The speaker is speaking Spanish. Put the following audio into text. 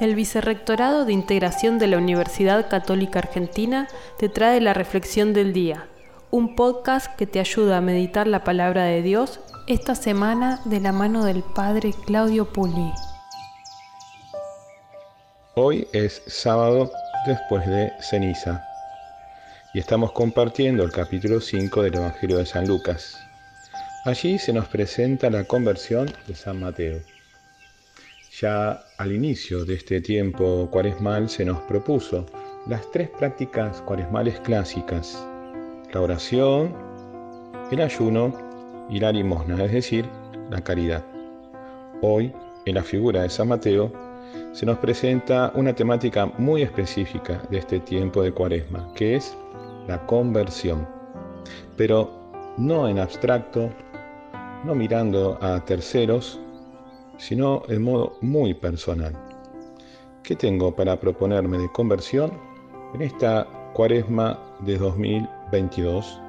El Vicerrectorado de Integración de la Universidad Católica Argentina te trae la Reflexión del Día, un podcast que te ayuda a meditar la palabra de Dios esta semana de la mano del Padre Claudio Puli. Hoy es sábado después de ceniza y estamos compartiendo el capítulo 5 del Evangelio de San Lucas. Allí se nos presenta la conversión de San Mateo. Ya al inicio de este tiempo cuaresmal se nos propuso las tres prácticas cuaresmales clásicas, la oración, el ayuno y la limosna, es decir, la caridad. Hoy, en la figura de San Mateo, se nos presenta una temática muy específica de este tiempo de cuaresma, que es la conversión, pero no en abstracto, no mirando a terceros, sino en modo muy personal. ¿Qué tengo para proponerme de conversión en esta cuaresma de 2022?